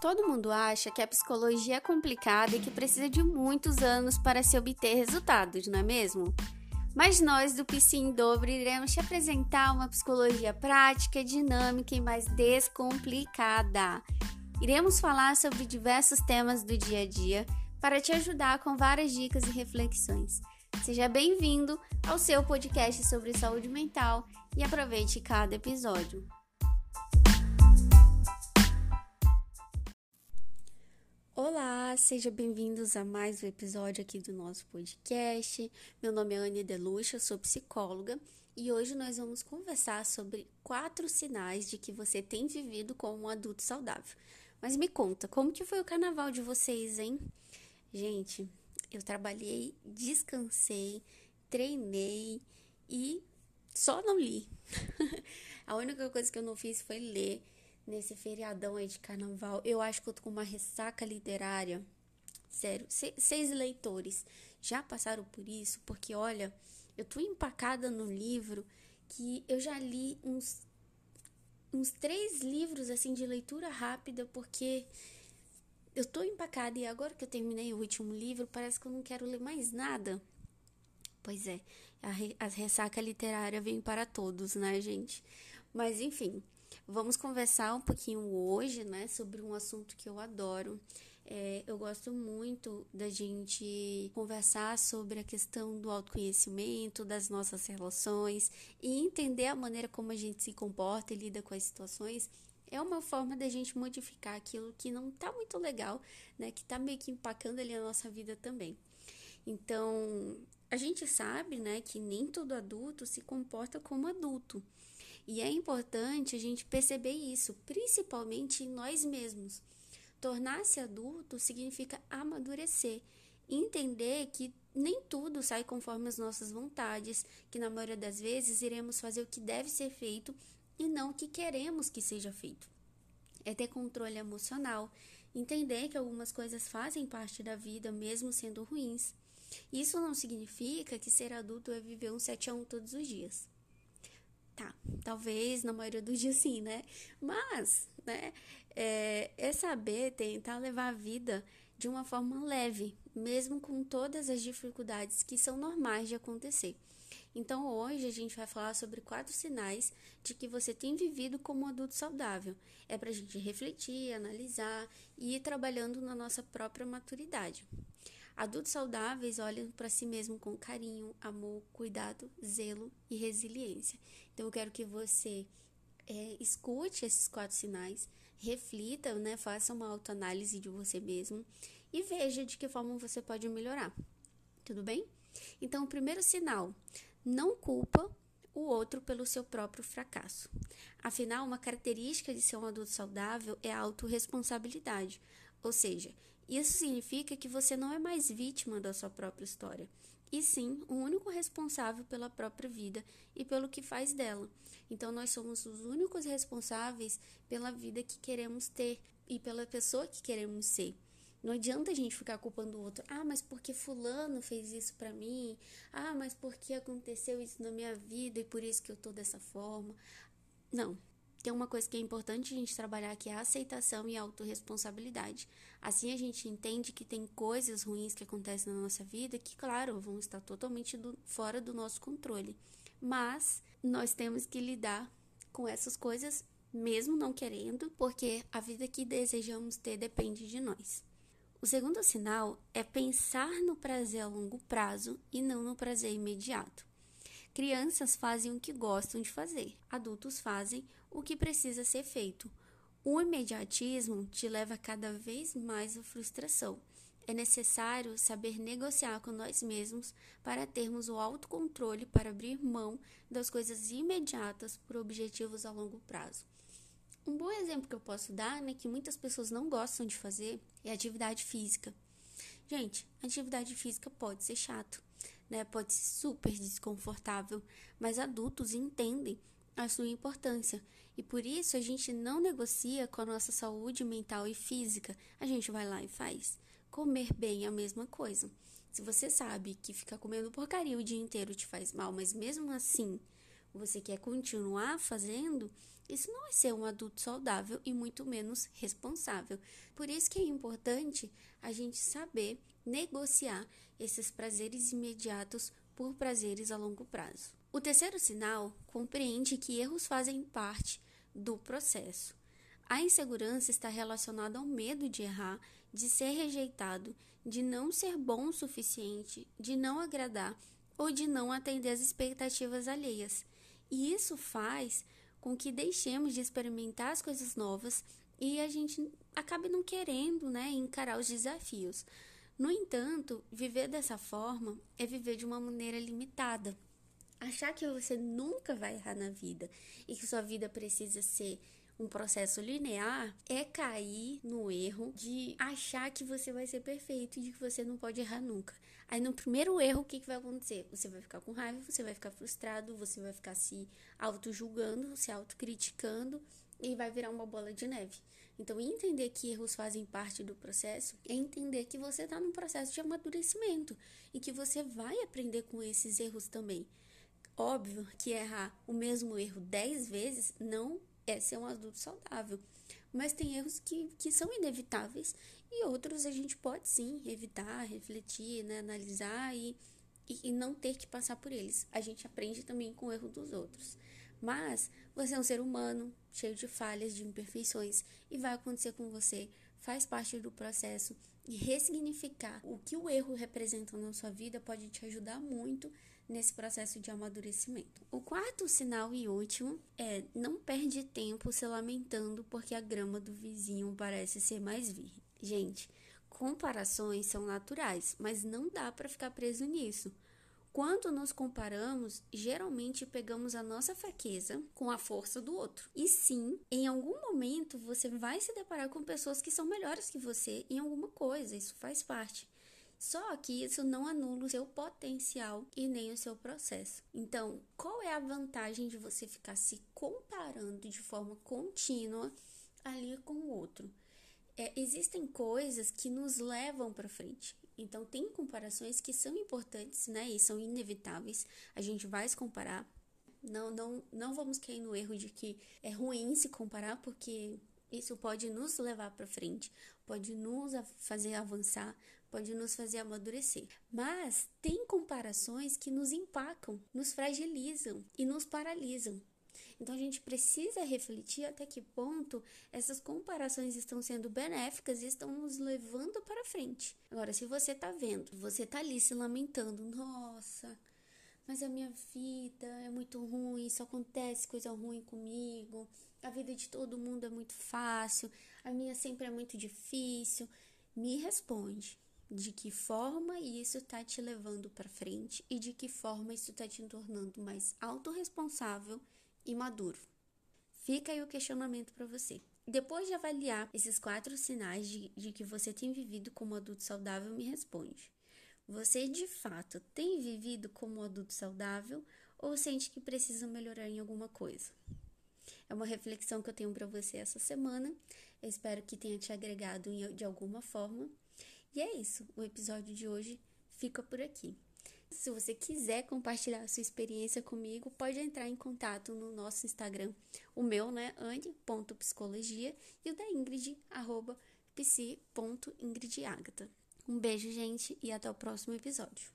Todo mundo acha que a psicologia é complicada e que precisa de muitos anos para se obter resultados, não é mesmo? Mas nós do PC em Dobro iremos te apresentar uma psicologia prática, dinâmica e mais descomplicada. Iremos falar sobre diversos temas do dia a dia para te ajudar com várias dicas e reflexões. Seja bem-vindo ao seu podcast sobre saúde mental e aproveite cada episódio. Sejam bem-vindos a mais um episódio aqui do nosso podcast. Meu nome é Anne Deluxa, sou psicóloga e hoje nós vamos conversar sobre quatro sinais de que você tem vivido como um adulto saudável. Mas me conta, como que foi o carnaval de vocês, hein? Gente, eu trabalhei, descansei, treinei e só não li. a única coisa que eu não fiz foi ler nesse feriadão aí de carnaval. Eu acho que eu tô com uma ressaca literária. Sério, seis leitores já passaram por isso, porque olha, eu tô empacada no livro que eu já li uns uns três livros assim de leitura rápida, porque eu tô empacada e agora que eu terminei o último livro, parece que eu não quero ler mais nada. Pois é, a, re a ressaca literária vem para todos, né, gente? Mas enfim, Vamos conversar um pouquinho hoje, né, sobre um assunto que eu adoro. É, eu gosto muito da gente conversar sobre a questão do autoconhecimento, das nossas relações e entender a maneira como a gente se comporta e lida com as situações. É uma forma da gente modificar aquilo que não tá muito legal, né? Que tá meio que empacando ali a nossa vida também. Então, a gente sabe, né, que nem todo adulto se comporta como adulto. E é importante a gente perceber isso, principalmente em nós mesmos. Tornar-se adulto significa amadurecer, entender que nem tudo sai conforme as nossas vontades, que na maioria das vezes iremos fazer o que deve ser feito e não o que queremos que seja feito. É ter controle emocional, entender que algumas coisas fazem parte da vida, mesmo sendo ruins. Isso não significa que ser adulto é viver um 7 a 1 todos os dias. Tá, talvez na maioria dos dias sim, né? Mas, né, é, é saber tentar levar a vida de uma forma leve, mesmo com todas as dificuldades que são normais de acontecer. Então, hoje a gente vai falar sobre quatro sinais de que você tem vivido como um adulto saudável. É para a gente refletir, analisar e ir trabalhando na nossa própria maturidade. Adultos saudáveis olham para si mesmo com carinho, amor, cuidado, zelo e resiliência. Então, eu quero que você é, escute esses quatro sinais, reflita, né, faça uma autoanálise de você mesmo e veja de que forma você pode melhorar. Tudo bem? Então, o primeiro sinal: não culpa o outro pelo seu próprio fracasso. Afinal, uma característica de ser um adulto saudável é a autorresponsabilidade, ou seja, isso significa que você não é mais vítima da sua própria história, e sim o único responsável pela própria vida e pelo que faz dela. Então, nós somos os únicos responsáveis pela vida que queremos ter e pela pessoa que queremos ser. Não adianta a gente ficar culpando o outro. Ah, mas porque fulano fez isso para mim? Ah, mas porque aconteceu isso na minha vida e por isso que eu tô dessa forma? Não, tem uma coisa que é importante a gente trabalhar que é a aceitação e a autorresponsabilidade. Assim a gente entende que tem coisas ruins que acontecem na nossa vida que, claro, vão estar totalmente do, fora do nosso controle. Mas nós temos que lidar com essas coisas, mesmo não querendo, porque a vida que desejamos ter depende de nós. O segundo sinal é pensar no prazer a longo prazo e não no prazer imediato. Crianças fazem o que gostam de fazer, adultos fazem o que precisa ser feito. O imediatismo te leva cada vez mais à frustração. É necessário saber negociar com nós mesmos para termos o autocontrole para abrir mão das coisas imediatas por objetivos a longo prazo. Um bom exemplo que eu posso dar, né, que muitas pessoas não gostam de fazer, é atividade física. Gente, atividade física pode ser chato, né? Pode ser super desconfortável, mas adultos entendem a sua importância e por isso a gente não negocia com a nossa saúde mental e física. A gente vai lá e faz. Comer bem é a mesma coisa. Se você sabe que ficar comendo porcaria o dia inteiro te faz mal, mas mesmo assim você quer continuar fazendo, Isso não é ser um adulto saudável e muito menos responsável. Por isso que é importante a gente saber negociar esses prazeres imediatos por prazeres a longo prazo. O terceiro sinal compreende que erros fazem parte do processo. A insegurança está relacionada ao medo de errar, de ser rejeitado, de não ser bom o suficiente, de não agradar ou de não atender às expectativas alheias. E isso faz com que deixemos de experimentar as coisas novas e a gente acabe não querendo né, encarar os desafios. No entanto, viver dessa forma é viver de uma maneira limitada. Achar que você nunca vai errar na vida e que sua vida precisa ser um processo linear é cair no erro de achar que você vai ser perfeito e de que você não pode errar nunca. Aí no primeiro erro, o que, que vai acontecer? Você vai ficar com raiva, você vai ficar frustrado, você vai ficar se auto-julgando, se auto-criticando e vai virar uma bola de neve. Então, entender que erros fazem parte do processo é entender que você está num processo de amadurecimento e que você vai aprender com esses erros também. Óbvio que errar o mesmo erro 10 vezes não é ser um adulto saudável. Mas tem erros que, que são inevitáveis e outros a gente pode sim evitar, refletir, né, analisar e, e, e não ter que passar por eles. A gente aprende também com o erro dos outros. Mas você é um ser humano, cheio de falhas, de imperfeições, e vai acontecer com você, faz parte do processo. E ressignificar o que o erro representa na sua vida pode te ajudar muito nesse processo de amadurecimento. O quarto sinal e último é não perde tempo se lamentando porque a grama do vizinho parece ser mais virgem. Gente, comparações são naturais, mas não dá para ficar preso nisso. Quando nos comparamos, geralmente pegamos a nossa fraqueza com a força do outro. E sim, em algum momento você vai se deparar com pessoas que são melhores que você em alguma coisa, isso faz parte. Só que isso não anula o seu potencial e nem o seu processo. Então, qual é a vantagem de você ficar se comparando de forma contínua ali com o outro? É, existem coisas que nos levam para frente. Então, tem comparações que são importantes, né? E são inevitáveis. A gente vai se comparar. Não, não, não vamos cair no erro de que é ruim se comparar, porque isso pode nos levar para frente, pode nos fazer avançar, pode nos fazer amadurecer. Mas tem comparações que nos empacam, nos fragilizam e nos paralisam. Então a gente precisa refletir até que ponto essas comparações estão sendo benéficas e estão nos levando para frente. Agora, se você está vendo, você está ali se lamentando, nossa, mas a minha vida é muito ruim, só acontece coisa ruim comigo, a vida de todo mundo é muito fácil, a minha sempre é muito difícil. Me responde de que forma isso está te levando para frente e de que forma isso está te tornando mais autorresponsável e maduro. Fica aí o questionamento para você. Depois de avaliar esses quatro sinais de, de que você tem vivido como adulto saudável, me responde. Você de fato tem vivido como adulto saudável ou sente que precisa melhorar em alguma coisa? É uma reflexão que eu tenho para você essa semana. Eu espero que tenha te agregado de alguma forma. E é isso, o episódio de hoje fica por aqui. Se você quiser compartilhar a sua experiência comigo, pode entrar em contato no nosso Instagram, o meu, né, ande.psicologia e o da Ingrid, arroba psi.ingridagata. Um beijo, gente, e até o próximo episódio.